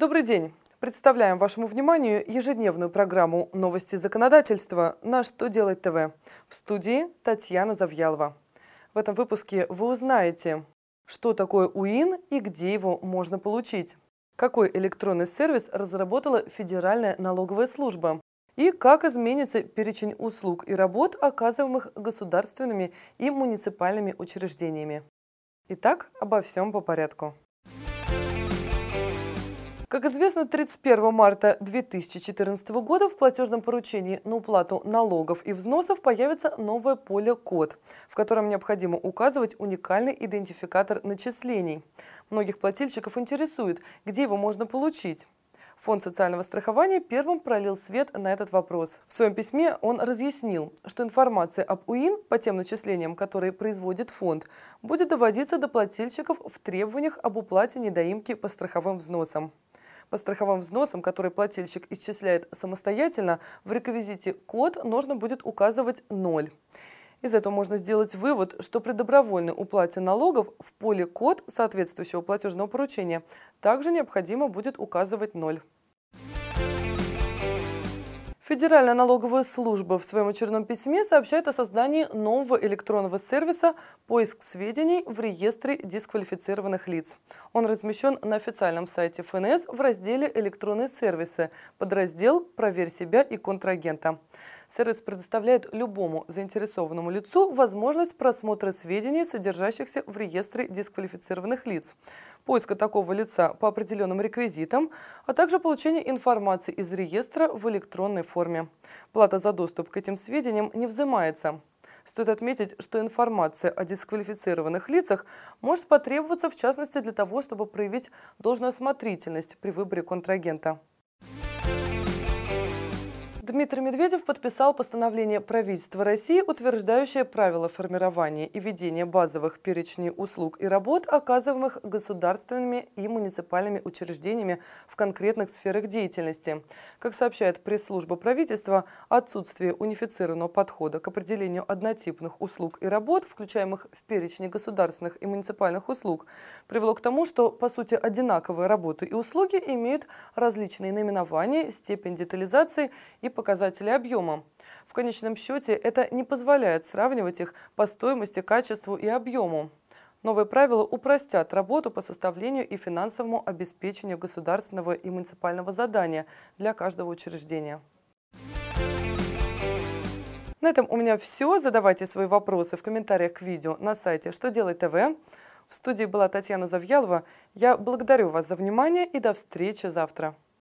Добрый день. Представляем вашему вниманию ежедневную программу «Новости законодательства» на «Что делать ТВ». В студии Татьяна Завьялова. В этом выпуске вы узнаете, что такое УИН и где его можно получить, какой электронный сервис разработала Федеральная налоговая служба и как изменится перечень услуг и работ, оказываемых государственными и муниципальными учреждениями. Итак, обо всем по порядку. Как известно, 31 марта 2014 года в платежном поручении на уплату налогов и взносов появится новое поле «Код», в котором необходимо указывать уникальный идентификатор начислений. Многих плательщиков интересует, где его можно получить. Фонд социального страхования первым пролил свет на этот вопрос. В своем письме он разъяснил, что информация об УИН по тем начислениям, которые производит фонд, будет доводиться до плательщиков в требованиях об уплате недоимки по страховым взносам. По страховым взносам, которые плательщик исчисляет самостоятельно, в реквизите «Код» нужно будет указывать ноль. Из этого можно сделать вывод, что при добровольной уплате налогов в поле «Код» соответствующего платежного поручения также необходимо будет указывать ноль. Федеральная налоговая служба в своем очередном письме сообщает о создании нового электронного сервиса «Поиск сведений в реестре дисквалифицированных лиц». Он размещен на официальном сайте ФНС в разделе «Электронные сервисы», подраздел «Проверь себя и контрагента». Сервис предоставляет любому заинтересованному лицу возможность просмотра сведений, содержащихся в реестре дисквалифицированных лиц, поиска такого лица по определенным реквизитам, а также получения информации из реестра в электронной форме. Плата за доступ к этим сведениям не взимается. Стоит отметить, что информация о дисквалифицированных лицах может потребоваться в частности для того, чтобы проявить должную осмотрительность при выборе контрагента. Дмитрий Медведев подписал постановление правительства России, утверждающее правила формирования и ведения базовых перечней услуг и работ, оказываемых государственными и муниципальными учреждениями в конкретных сферах деятельности. Как сообщает пресс-служба правительства, отсутствие унифицированного подхода к определению однотипных услуг и работ, включаемых в перечне государственных и муниципальных услуг, привело к тому, что, по сути, одинаковые работы и услуги имеют различные наименования, степень детализации и показатели объема. В конечном счете это не позволяет сравнивать их по стоимости, качеству и объему. Новые правила упростят работу по составлению и финансовому обеспечению государственного и муниципального задания для каждого учреждения. На этом у меня все. Задавайте свои вопросы в комментариях к видео на сайте «Что делать ТВ». В студии была Татьяна Завьялова. Я благодарю вас за внимание и до встречи завтра.